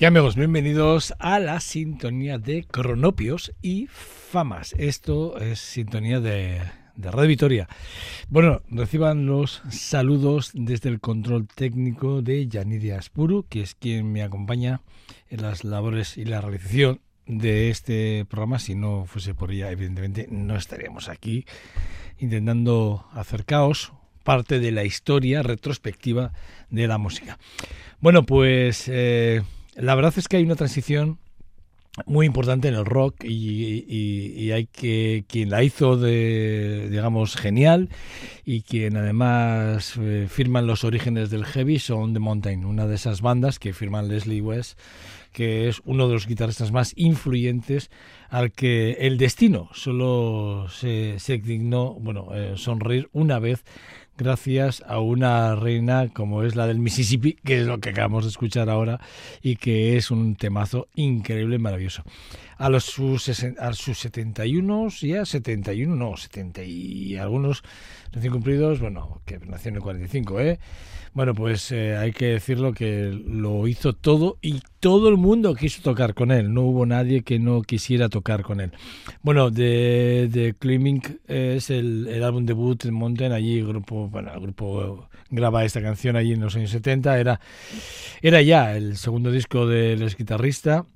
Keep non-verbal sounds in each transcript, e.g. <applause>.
Y amigos, bienvenidos a la sintonía de Cronopios y Famas. Esto es sintonía de, de Radio Vitoria. Bueno, reciban los saludos desde el control técnico de Yanidia Aspuru, que es quien me acompaña en las labores y la realización de este programa. Si no fuese por ella, evidentemente no estaríamos aquí intentando acercaros parte de la historia retrospectiva de la música. Bueno, pues eh, la verdad es que hay una transición muy importante en el rock y, hay que quien la hizo de digamos genial y quien además eh, firman los orígenes del heavy son The Mountain una de esas bandas que firman Leslie West que es uno de los guitarristas más influyentes al que el destino solo se, se dignó bueno eh, sonreír una vez gracias a una reina como es la del Mississippi, que es lo que acabamos de escuchar ahora y que es un temazo increíble, maravilloso. A los sus, a sus 71, ya 71, no, 70 y algunos recién cumplidos, bueno, que nació en el 45, ¿eh? Bueno, pues eh, hay que decirlo que lo hizo todo y todo el mundo quiso tocar con él. No hubo nadie que no quisiera tocar con él. Bueno, de, de Climbing es el, álbum debut de Mountain. Allí el grupo, bueno, el grupo graba esta canción allí en los años 70. Era, era ya el segundo disco del guitarrista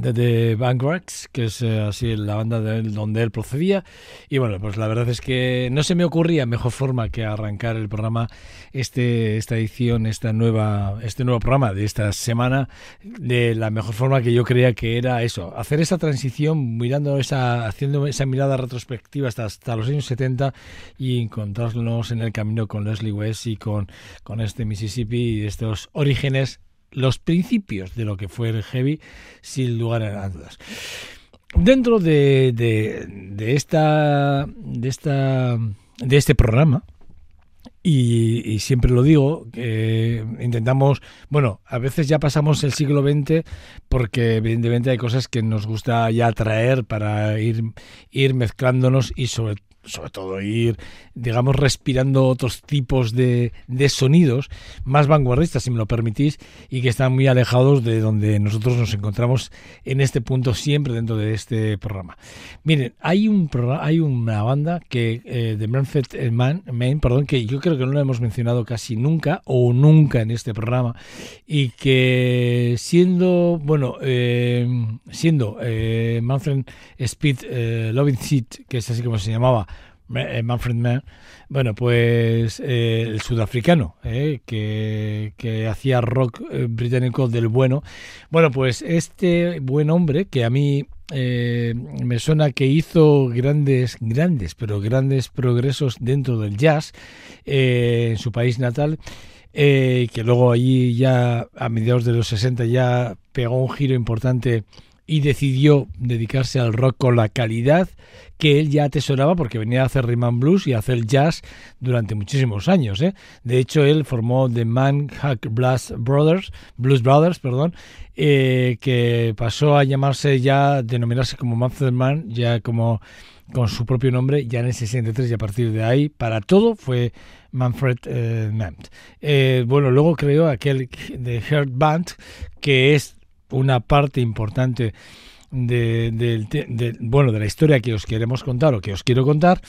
de The Vanguards, que es eh, así la banda de donde él procedía. Y bueno, pues la verdad es que no se me ocurría mejor forma que arrancar el programa, este, esta edición, esta nueva, este nuevo programa de esta semana, de la mejor forma que yo creía que era eso, hacer esa transición, mirando esa, haciendo esa mirada retrospectiva hasta, hasta los años 70 y encontrarnos en el camino con Leslie West y con, con este Mississippi y estos orígenes los principios de lo que fue el heavy, sin lugar a dudas. Dentro de, de, esta, de, esta, de este programa, y, siempre lo digo, intentamos, bueno, a veces ya pasamos el siglo XX porque evidentemente hay cosas que nos gusta ya traer para ir, ir mezclándonos y sobre sobre todo ir, digamos, respirando otros tipos de, de, sonidos más vanguardistas, si me lo permitís, y que están muy alejados de donde nosotros nos encontramos en este punto siempre dentro de este programa. Miren, hay un hay una banda que eh, de Manfred Man, Main, perdón, que yo creo que no lo hemos mencionado casi nunca o nunca en este programa y que siendo, bueno, eh, siendo eh, Manfred Speed eh, Loving Seat, que es así como se llamaba, Manfred Mann, bueno, pues eh, el sudafricano, eh, que, que, hacía rock británico del bueno. Bueno, pues este buen hombre, que a mí me suena que hizo grandes, grandes, pero grandes progresos dentro del jazz en su país natal, que luego allí ya a mediados de los 60 ya pegó un giro importante y decidió dedicarse al rock con la calidad que él ya atesoraba porque venía a hacer rhythm blues y a hacer jazz durante muchísimos años. ¿eh? De hecho, él formó The Man Hack Blues Brothers, Blues Brothers, perdón, eh, que pasó a llamarse ya, denominarse como Manfred Man, ya como con su propio nombre, ya en el 63 y a partir de ahí, para todo fue Manfred eh, eh bueno, luego creó aquel de Heart Band, que es una parte importante de, bueno, de la historia que os queremos contar o que os quiero contar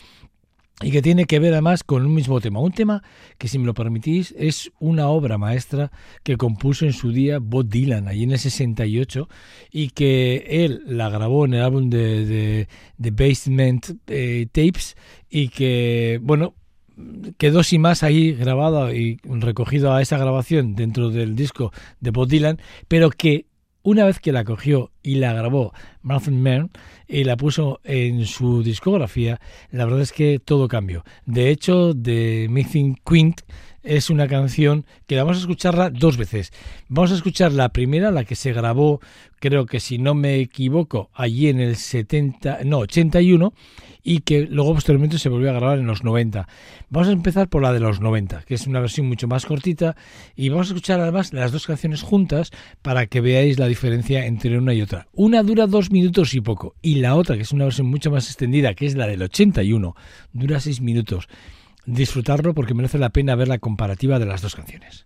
y que tiene que ver además con un mismo tema. Un tema que, si me lo permitís, es una obra maestra que compuso en su día Bob Dylan, allí en el 68, y que él la grabó en el álbum de, de, Basement eh, Tapes y que, bueno, quedó sin más ahí grabado y recogido a esa grabación dentro del disco de Bob Dylan, pero que una vez que la cogió y la grabó Martin Mann y la puso en su discografía, la verdad es que todo cambió. De hecho, The Missing Quint es una canción que vamos a escucharla dos veces. Vamos a escuchar la primera, la que se grabó, creo que si no me equivoco, allí en el 70, no, 81 y que luego posteriormente se volvió a grabar en los 90. Vamos a empezar por la de los 90, que es una versión mucho más cortita y vamos a escuchar además las dos canciones juntas para que veáis la diferencia entre una y otra. Una dura dos minutos y poco y la otra, que es una versión mucho más extendida, que es la del 81, dura seis minutos. Disfrutarlo porque merece la pena ver la comparativa de las dos canciones.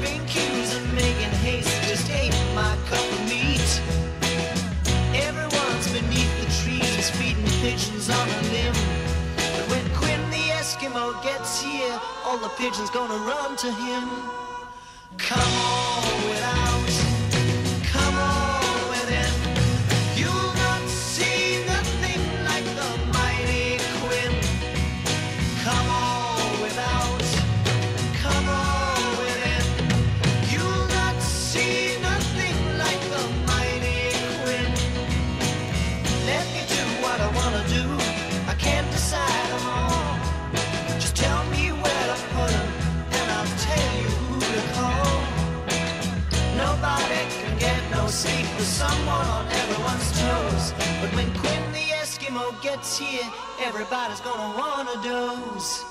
pigeons on a limb. But when Quinn the Eskimo gets here, all the pigeons gonna run to him. Gets here, everybody's gonna wanna doze.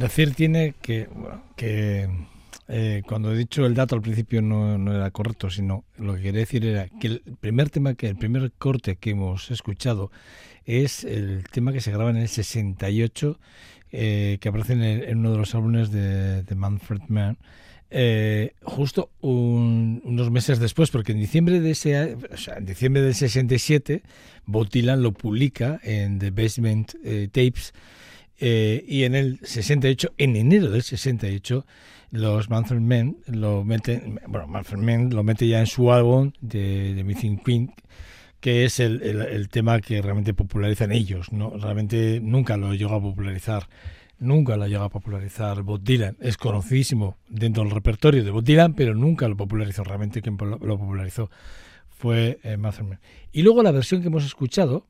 Decir tiene que, que eh, cuando he dicho el dato al principio no, no era correcto, sino lo que quería decir era que el primer tema, que el primer corte que hemos escuchado es el tema que se graba en el 68, eh, que aparece en, uno de los álbumes de, Manfred Mann. eh, justo un- unos meses después, porque en diciembre de ese, o en diciembre del 67, Bob Dylan lo publica en The Basement eh, Tapes eh, y en el 68, en enero del 68, los Manfred Men lo meten, bueno, Manfred Mann lo mete ya en su álbum de, de Missing Queen, que es el, el- tema que realmente popularizan ellos, ¿no? Realmente nunca lo llegó a popularizar, nunca lo llegó a popularizar Bob Dylan. Es conocidísimo dentro del repertorio de Bob Dylan, pero nunca lo popularizó. Realmente quien lo, popularizó fue eh, Manfred Mann. Y luego la versión que hemos escuchado,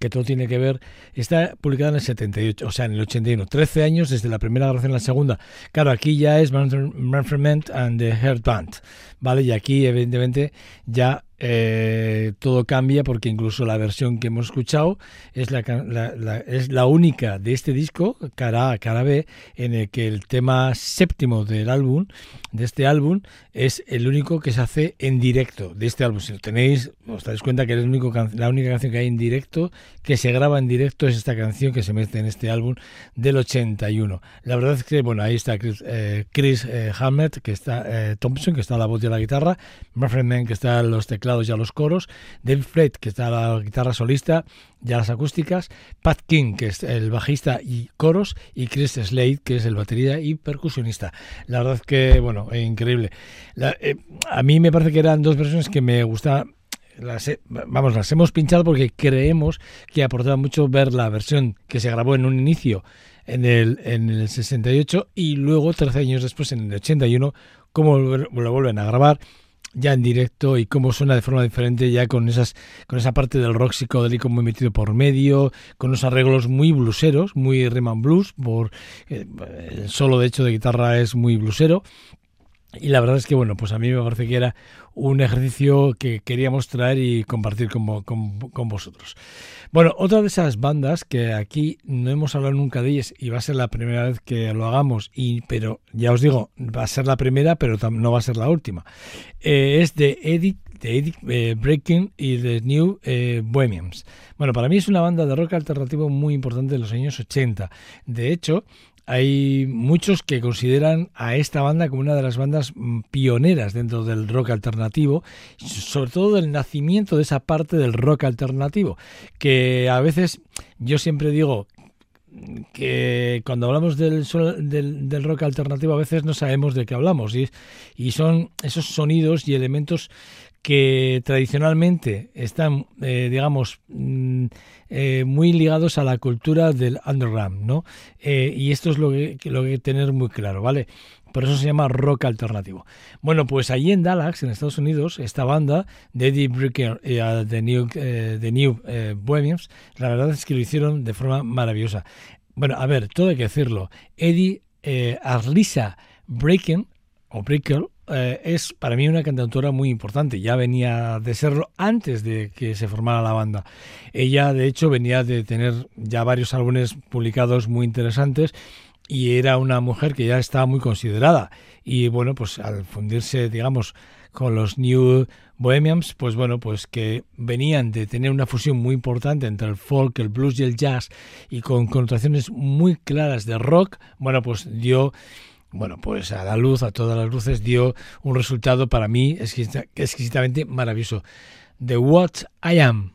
que todo tiene que ver, está publicada en el 78, o sea, en el 81, 13 años desde la primera grabación la segunda. Claro, aquí ya es Manfred and the Heart Band, ¿vale? Y aquí, evidentemente, ya eh, todo cambia porque incluso la versión que hemos escuchado es la, la- la- es la única de este disco, cara A, cara B, en el que el tema séptimo del álbum, de este álbum, es el único que se hace en directo de este álbum. Si lo tenéis, os daréis cuenta que es el único la única canción que hay en directo, que se graba en directo, es esta canción que se mete en este álbum del 81. La verdad es que, bueno, ahí está Chris, eh, Chris eh, Hammett, que está eh, Thompson, que está a la voz y a la guitarra, Manfred Mann, que está a los teclados y a los coros, David Fred, que está la guitarra solista y a las acústicas, Pat King, que es el bajista y coros, y Chris Slade, que es el batería y percusionista. La verdad que, bueno, eh, increíble. La- eh, a mí me parece que eran dos versiones que me gustaban las vamos, las hemos pinchado porque creemos que aportaba mucho ver la versión que se grabó en un inicio en el, en el 68 y luego 13 años después en el 81 cómo lo vuelven a grabar ya en directo y cómo suena de forma diferente ya con esas con esa parte del rock psicodélico muy metido por medio con unos arreglos muy bluseros muy rhythm and blues por eh, solo de hecho de guitarra es muy blusero y la verdad es que, bueno, pues a mí me parece que era un ejercicio que queríamos traer y compartir con, con- con vosotros. Bueno, otra de esas bandas que aquí no hemos hablado nunca de ellas y va a ser la primera vez que lo hagamos, y, pero ya os digo, va a ser la primera, pero no va a ser la última, eh, es de Edith, de eh, Breaking y de New eh, Bohemians. Bueno, para mí es una banda de rock alternativo muy importante de los años 80. De hecho, hay muchos que consideran a esta banda como una de las bandas mm, pioneras dentro del rock alternativo, sobre todo del nacimiento de esa parte del rock alternativo, que a veces yo siempre digo que cuando hablamos del, del rock alternativo a veces no sabemos de qué hablamos y, y son esos sonidos y elementos que tradicionalmente están, eh, digamos, mm, eh, muy ligados a la cultura del underground, ¿no? Eh, y esto es lo que, lo que hay que tener muy claro, ¿vale? Por eso se llama rock alternativo. Bueno, pues allí en Dallas, en Estados Unidos, esta banda de Eddie Bricker y The New, eh, The New Bohemians, la verdad es que lo hicieron de forma maravillosa. Bueno, a ver, todo hay que decirlo. Eddie Arlisa Breaking, o Bricker, eh, es para mí una cantautora muy importante. Ya venía de serlo antes de que se formara la banda. Ella, de hecho, venía de tener ya varios álbumes publicados muy interesantes y era una mujer que ya estaba muy considerada. Y bueno, pues al fundirse, digamos, con los New Bohemians, pues bueno, pues que venían de tener una fusión muy importante entre el folk, el blues y el jazz y con connotaciones muy claras de rock, bueno, pues dio bueno, pues a la luz, a todas las luces, dio un resultado para mí exquisita, exquisitamente maravilloso. The What I Am.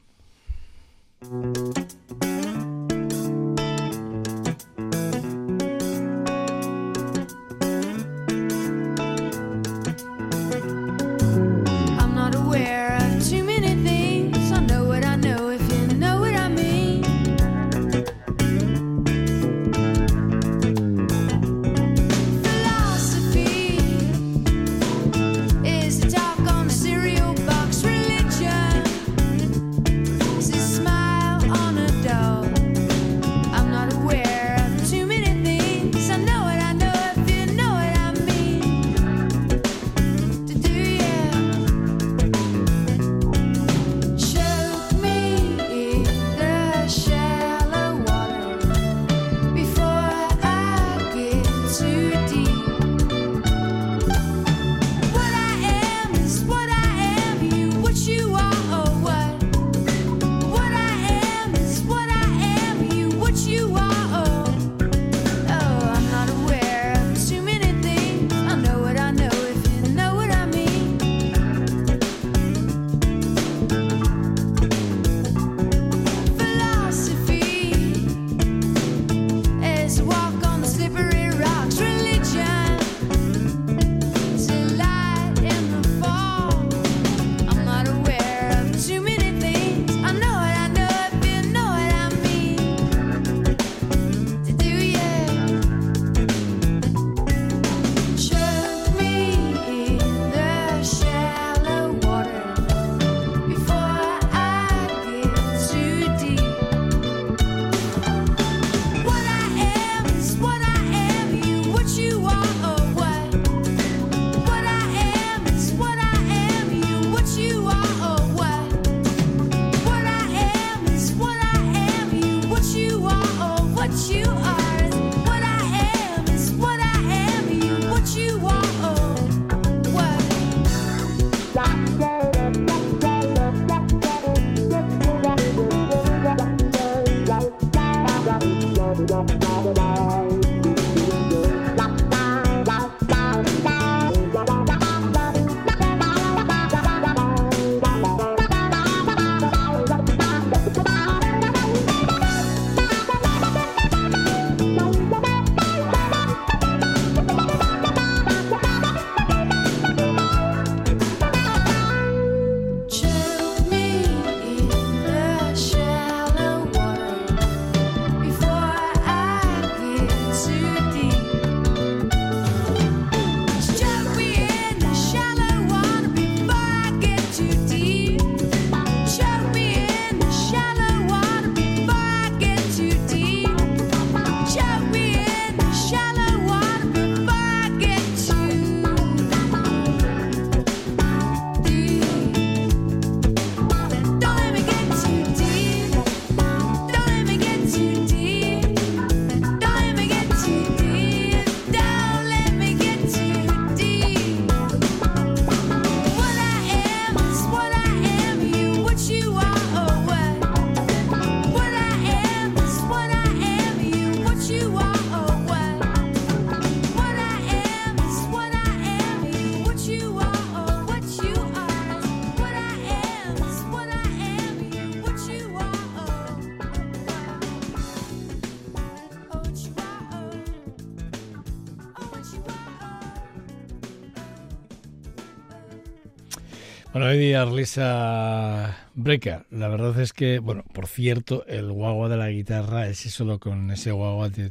Bueno, hoy día Lisa Brecker. La verdad es que, bueno, por cierto, el guagua de la guitarra, ese solo con ese guagua de,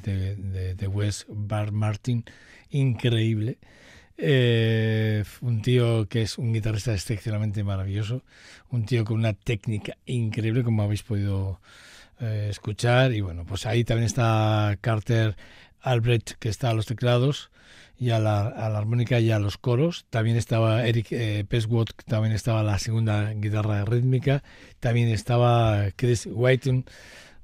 de Wes Bar Martin, increíble. Eh, un tío que es un guitarrista excepcionalmente maravilloso, un tío con una técnica increíble, como habéis podido eh, escuchar. Y bueno, pues ahí también está Carter Albrecht, que está a los teclados y a la, la, armónica y a los coros. También estaba Eric eh, Peswood, también estaba la segunda guitarra rítmica. También estaba Chris Whiting,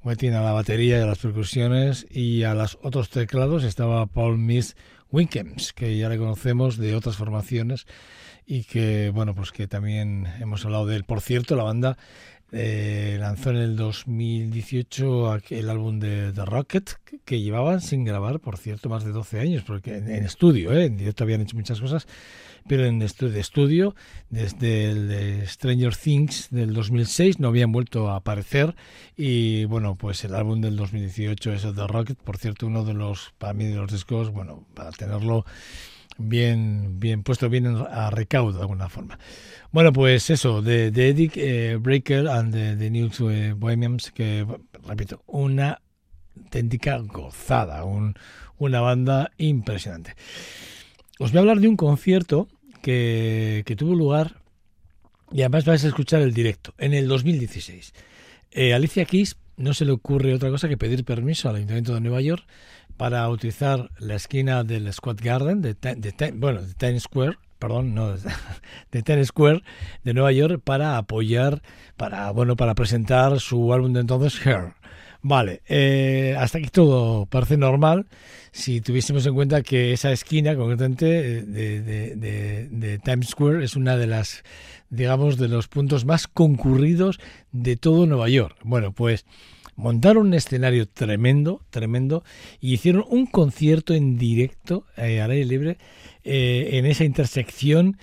a la batería y a las percusiones. Y a los otros teclados estaba Paul Miss Winkems, que ya le conocemos de otras formaciones y que, bueno, pues que también hemos hablado de él. Por cierto, la banda eh, lanzó en el 2018 aqu- el álbum de The Rocket, que- llevaban sin grabar, por cierto, más de 12 años, porque en, estudio, ¿eh? en directo habían hecho muchas cosas, pero en estudio, desde el Stranger Things del 2006, no habían vuelto a aparecer. Y bueno, pues el álbum del 2018 es The Rocket, por cierto, uno de los, para mí, de los discos, bueno, para tenerlo bien, bien puesto bien en- a recaudo de alguna forma. Bueno, pues eso, de, de eh, Breaker and the, the New Bohemians, que repito, una auténtica gozada, un- una banda impresionante. Os voy a hablar de un concierto que, que tuvo lugar y además vais a escuchar el directo en el 2016. Eh, Alicia Keys no se le ocurre otra cosa que pedir permiso al Ayuntamiento de Nueva York para utilizar la esquina del Squad Garden, de, de bueno, de Times Square, perdón, no, <laughs> de Times Square de Nueva York para apoyar, para, bueno, para presentar su álbum de entonces, Hair. Vale, eh, hasta aquí todo parece normal si tuviésemos en cuenta que esa esquina, concretamente, de, de- de- de Times Square, es una de las, digamos, de los puntos más concurridos de todo Nueva York. Bueno, pues montaron un escenario tremendo, tremendo, y hicieron un concierto en directo, eh, al aire libre, eh, en esa intersección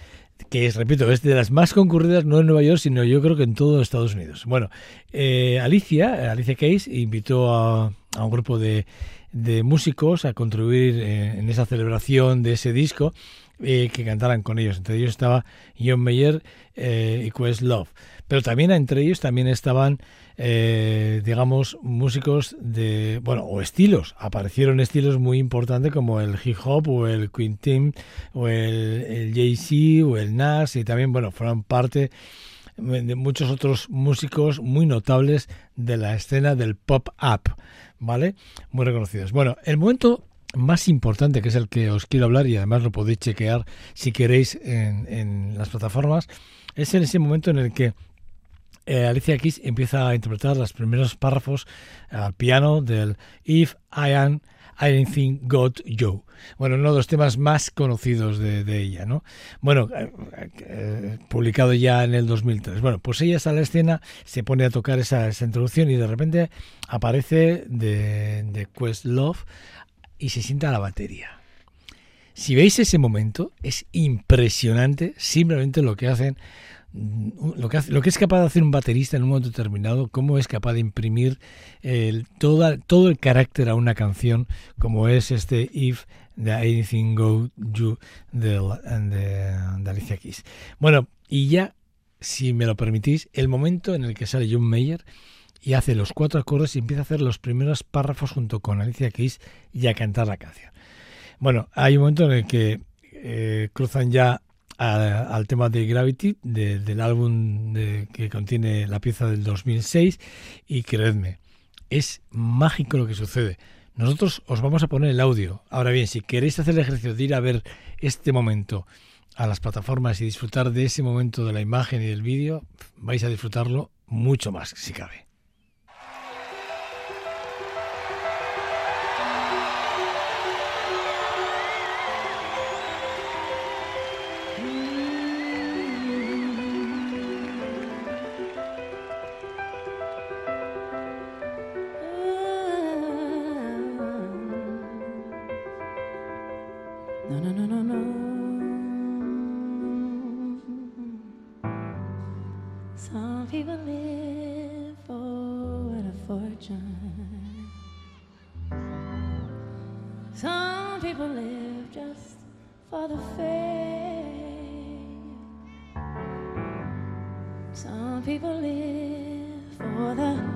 que es, repito, es de las más concurridas no en Nueva York, sino yo creo que en todo Estados Unidos. Bueno, eh, Alicia, Alicia Case, invitó a, un grupo de, de músicos a contribuir eh, en esa celebración de ese disco que cantaran con ellos. Entre ellos estaba John Mayer y Quest Love. Pero también entre ellos también estaban, eh, digamos, músicos de, bueno, o estilos. Aparecieron estilos muy importantes como el hip hop o el Team o el, el Jay-Z o el Nas y también, bueno, fueron parte de muchos otros músicos muy notables de la escena del pop-up, ¿vale? Muy reconocidos. Bueno, el momento más importante, que es el que os quiero hablar y además lo podéis chequear si queréis en, en las plataformas, es en ese momento en el que eh, Alicia Keys empieza a interpretar los primeros párrafos al piano del If I Am Anything Got You. Bueno, uno de los temas más conocidos de, ella, ¿no? Bueno, eh, eh, publicado ya en el 2003. Bueno, pues ella sale a la escena, se pone a tocar esa, introducción y de repente aparece de, de Questlove y se sienta a la batería. Si veis ese momento, es impresionante simplemente lo que hacen lo que, hace- lo que es capaz de hacer un baterista en un momento determinado, cómo es capaz de imprimir todo el carácter a una canción, como es este If the Anything Go You de, de, de Alicia Keys. Bueno, y ya, si me lo permitís, el momento en el que sale John Mayer y hace los cuatro acordes y empieza a hacer los primeros párrafos junto con Alicia Keys y a cantar la canción. Bueno, hay un momento en el que eh, cruzan ya al tema de Gravity, de- del álbum de- que contiene la pieza del 2006, y creedme, es mágico lo que sucede. Nosotros os vamos a poner el audio. Ahora bien, si queréis hacer el ejercicio de ir a ver este momento a las plataformas y disfrutar de ese momento de la imagen y del vídeo, vais a disfrutarlo mucho más, si cabe. Some people live just for the fame. Some people live for the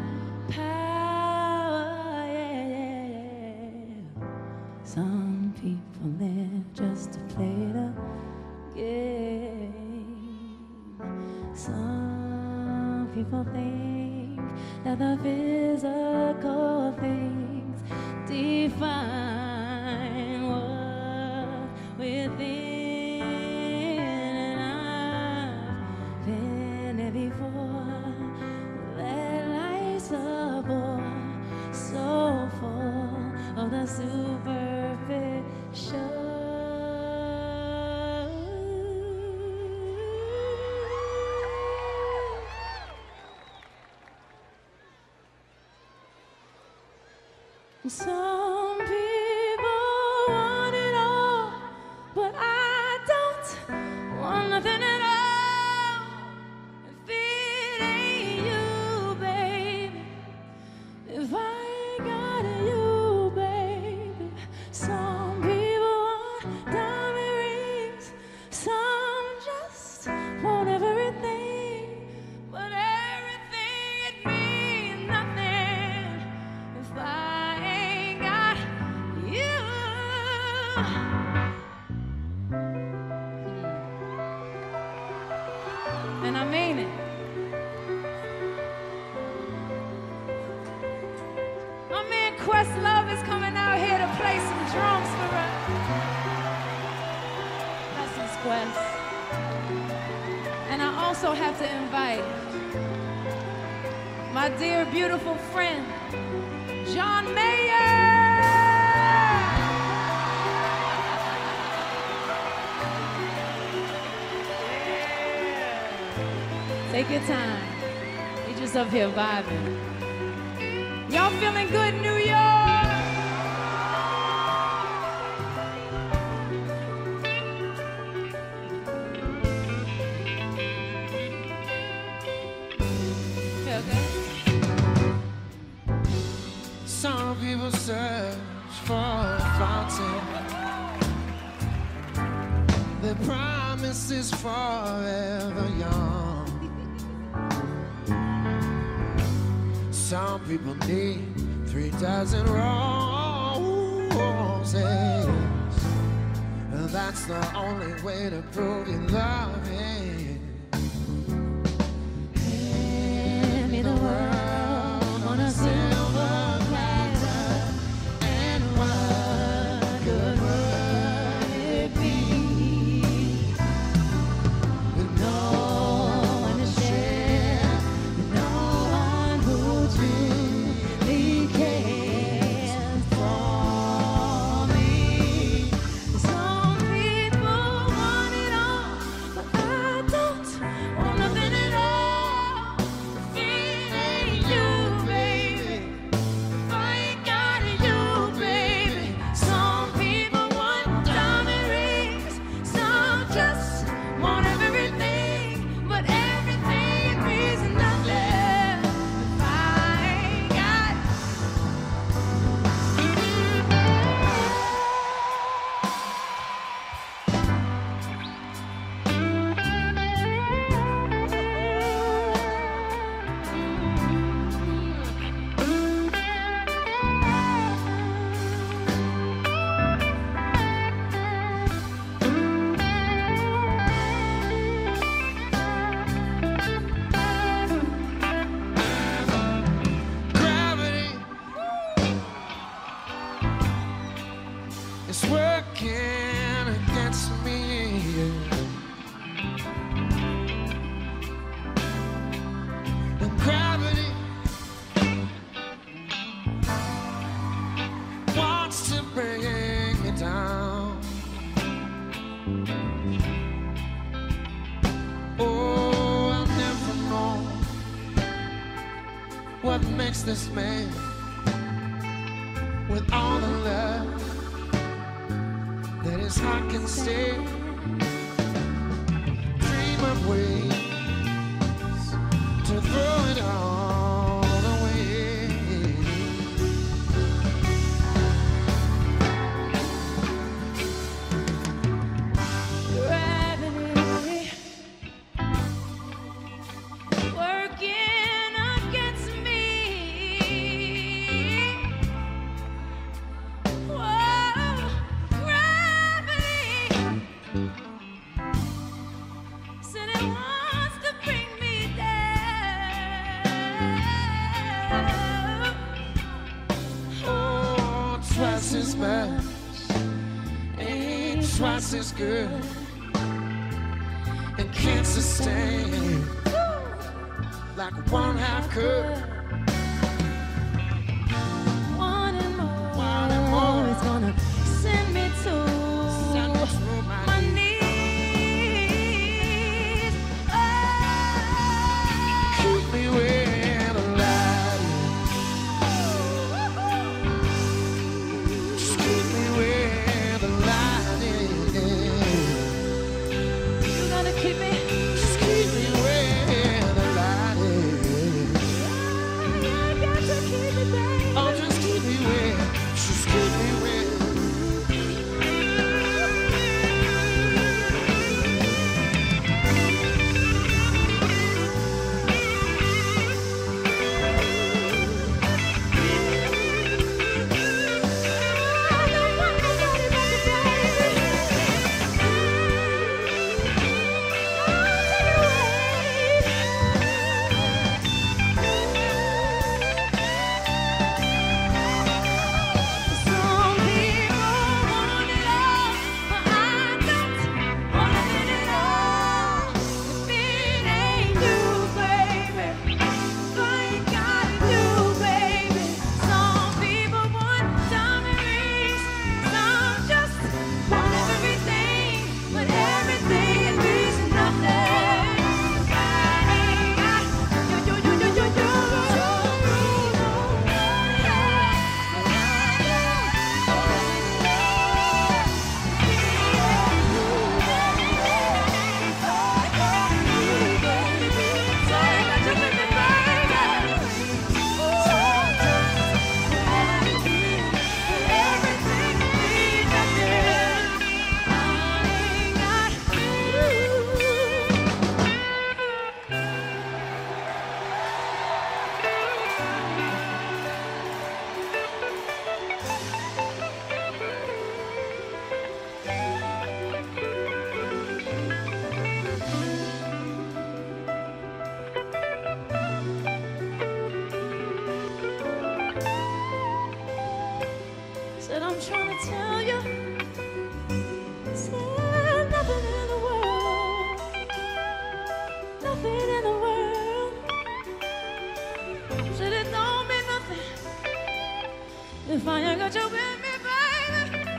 Quest Love is coming out here to play some drums for us. Blessings, Quest. And I also have to invite my dear, beautiful friend, John Mayer. Take your time. You're just up here vibing feeling good, New York? when I broke. this man. Said it don't mean nothing if I ain't got you with me, baby.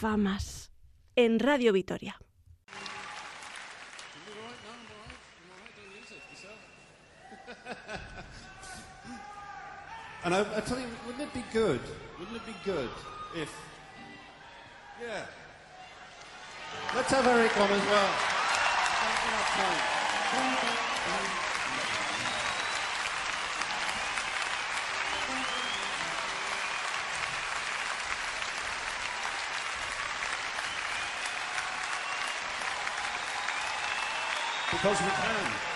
Famas en Radio Vitoria. And I, I tell you, wouldn't it be good? Wouldn't it be good if, yeah, let's have Eric on as well. because we can.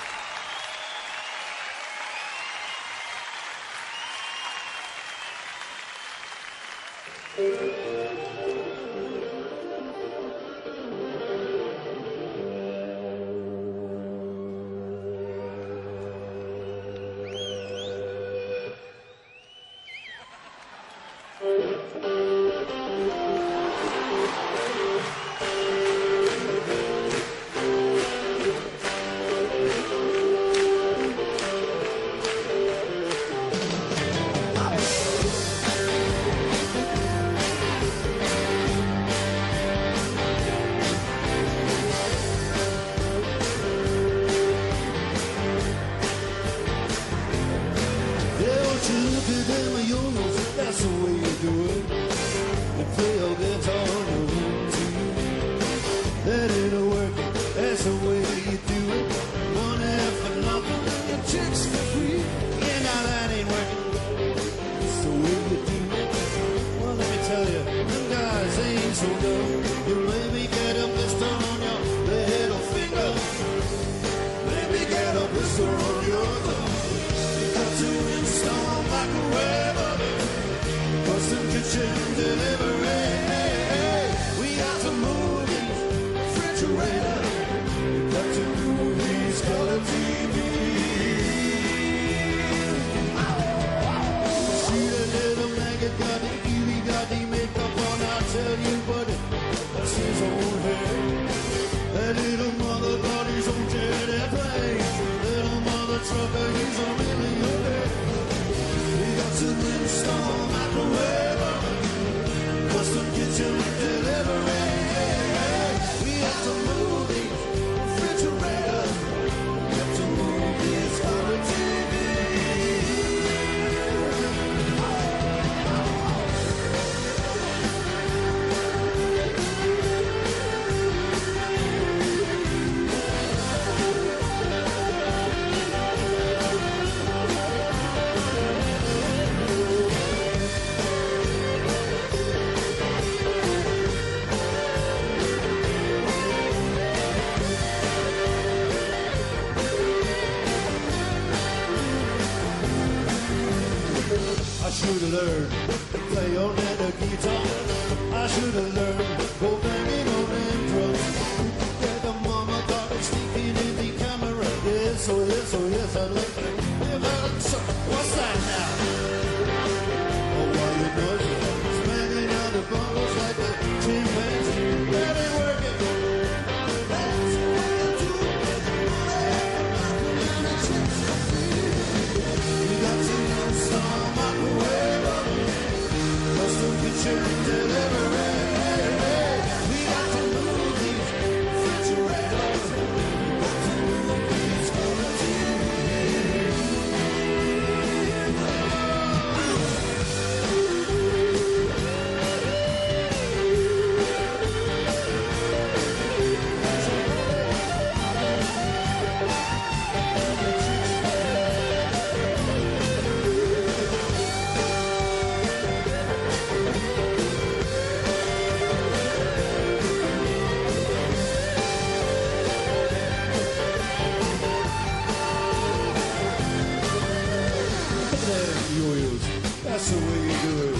Look that yo-yos. That's the way you do it.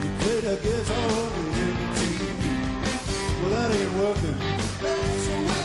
You play the guitar on the MTV. Well, that ain't working. That's the way.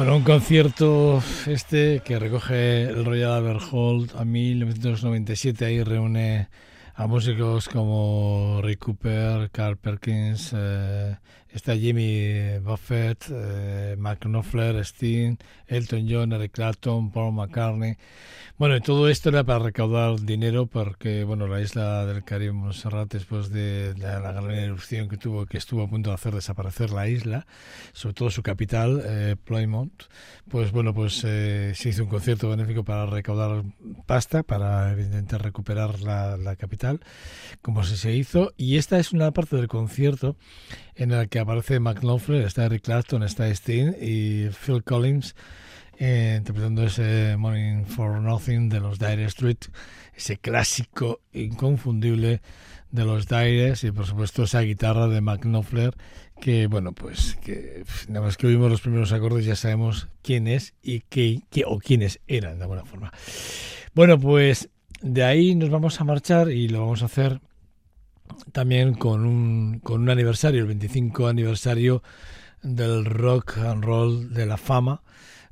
Bueno, un concierto este que recoge el Royal Albert Hall a 1997. Ahí reúne a músicos como Ray Cooper, Carl Perkins, eh, está Jimmy Buffett, eh, Mark Knopfler, Sting, Elton John, Eric Clapton, Paul McCartney. Bueno, y todo esto era para recaudar dinero porque, bueno, la isla del Caribe, Montserrat, después de la, gran erupción que tuvo, que estuvo a punto de hacer desaparecer la isla, sobre todo su capital, eh, Plymouth, pues bueno, pues eh, se hizo un concierto benéfico para recaudar pasta, para evidentemente recuperar la, la capital, como se, se hizo. Y esta es una parte del concierto en la que aparece McLaughlin, está Eric Clapton, está Sting y Phil Collins eh, interpretando ese Morning for Nothing de los Dire Street, ese clásico inconfundible de los Dires y por supuesto esa guitarra de McNoffler que bueno pues que nada más que oímos los primeros acordes ya sabemos quién es y qué, qué o quiénes eran de alguna forma. Bueno pues de ahí nos vamos a marchar y lo vamos a hacer también con un, con un aniversario, el 25 aniversario del rock and roll de la fama,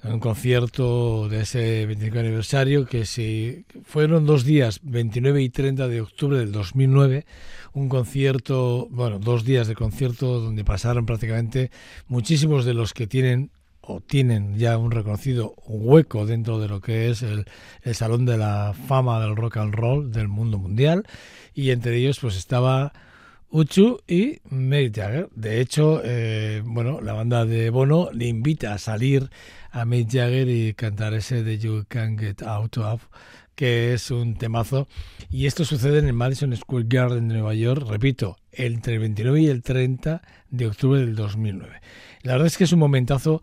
un concierto de ese 25 aniversario que se fueron dos días, 29 y 30 de octubre del 2009, un concierto, bueno, dos días de concierto donde pasaron prácticamente muchísimos de los que tienen o tienen ya un reconocido hueco dentro de lo que es el, el Salón de la Fama del Rock and Roll del mundo mundial y entre ellos pues estaba Uchu y Mick Jagger. De hecho, eh, bueno, la banda de Bono le invita a salir a Mick Jagger y cantar ese de You Can Get Out of, que es un temazo. Y esto sucede en el Madison Square Garden de Nueva York, repito, entre el 29 y el 30 de octubre del 2009. La verdad es que es un momentazo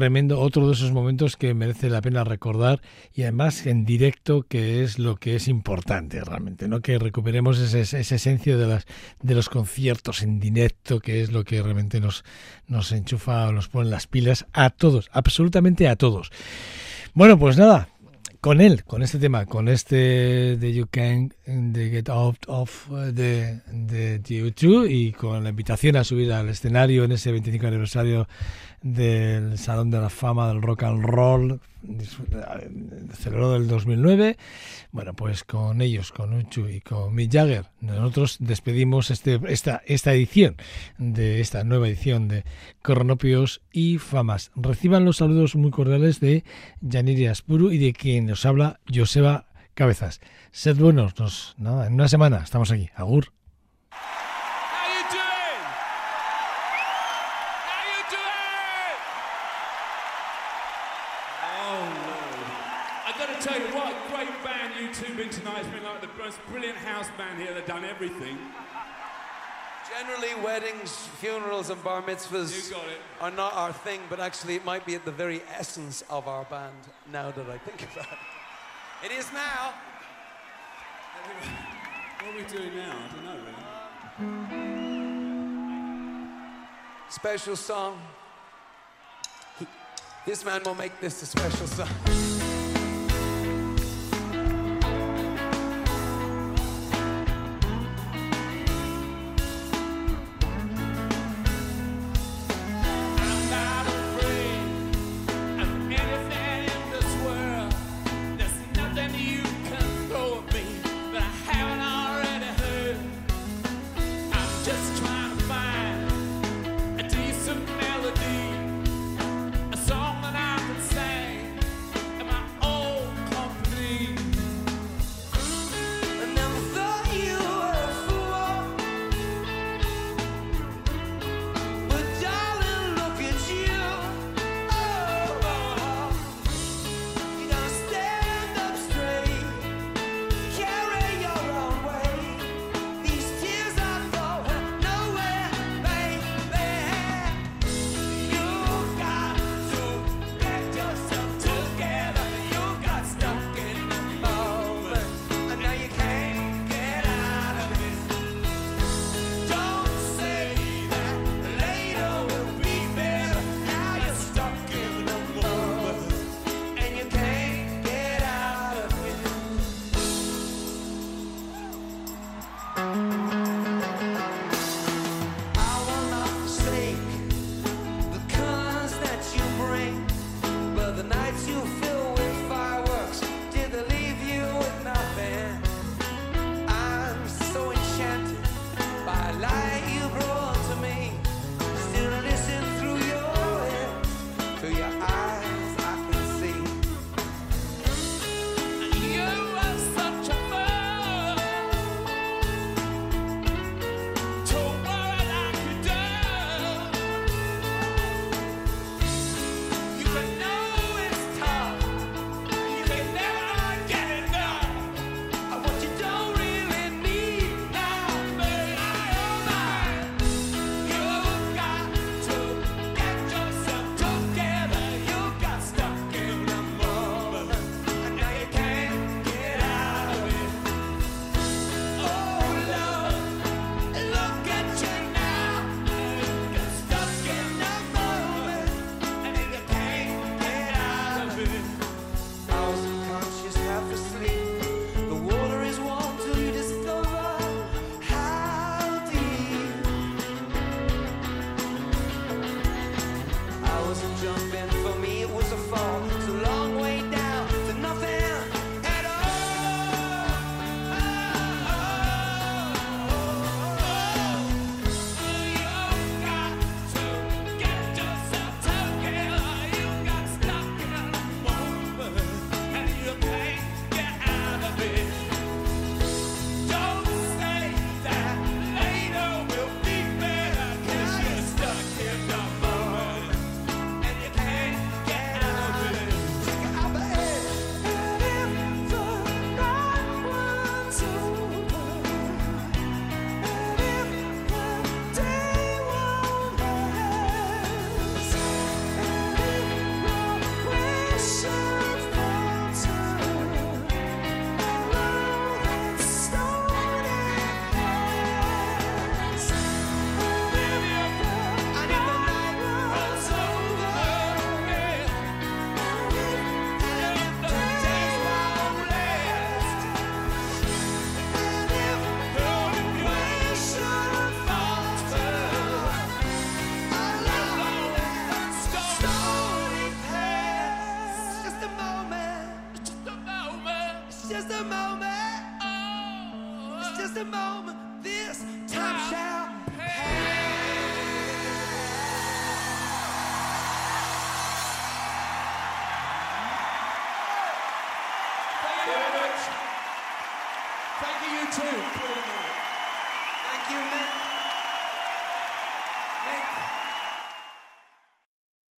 tremendo, otro de esos momentos que merece la pena recordar y además en directo, que es lo que es importante realmente, ¿no? Que recuperemos ese- esa esencia de las de los conciertos en directo, que es lo que realmente nos, nos enchufa nos pone las pilas a todos, absolutamente a todos. Bueno, pues nada, con él, con este tema, con este de You Can de Get Out of eh, de, U2 y con la invitación a subir al escenario en ese 25 aniversario del Salón de la Fama del Rock and Roll eh, celebrado del 2009. Bueno, pues con ellos, con Uchu y con Mick Jagger, nosotros despedimos este, esta, esta edición de esta nueva edición de Cronopios y Famas. Reciban los saludos muy cordiales de Yaniri Aspuru y de quien nos habla Joseba Cabezas. Sed buenos, nos, nada, en una semana estamos aquí. Agur. What a great band you two been tonight. It's been like the most brilliant house band here. They've done everything. Generally, weddings, funerals, and bar mitzvahs You got it. are not our thing, but actually, it might be at the very essence of our band now that I think about it. It is now. What are we doing now? I don't know really. Special song. This man will make this a special song.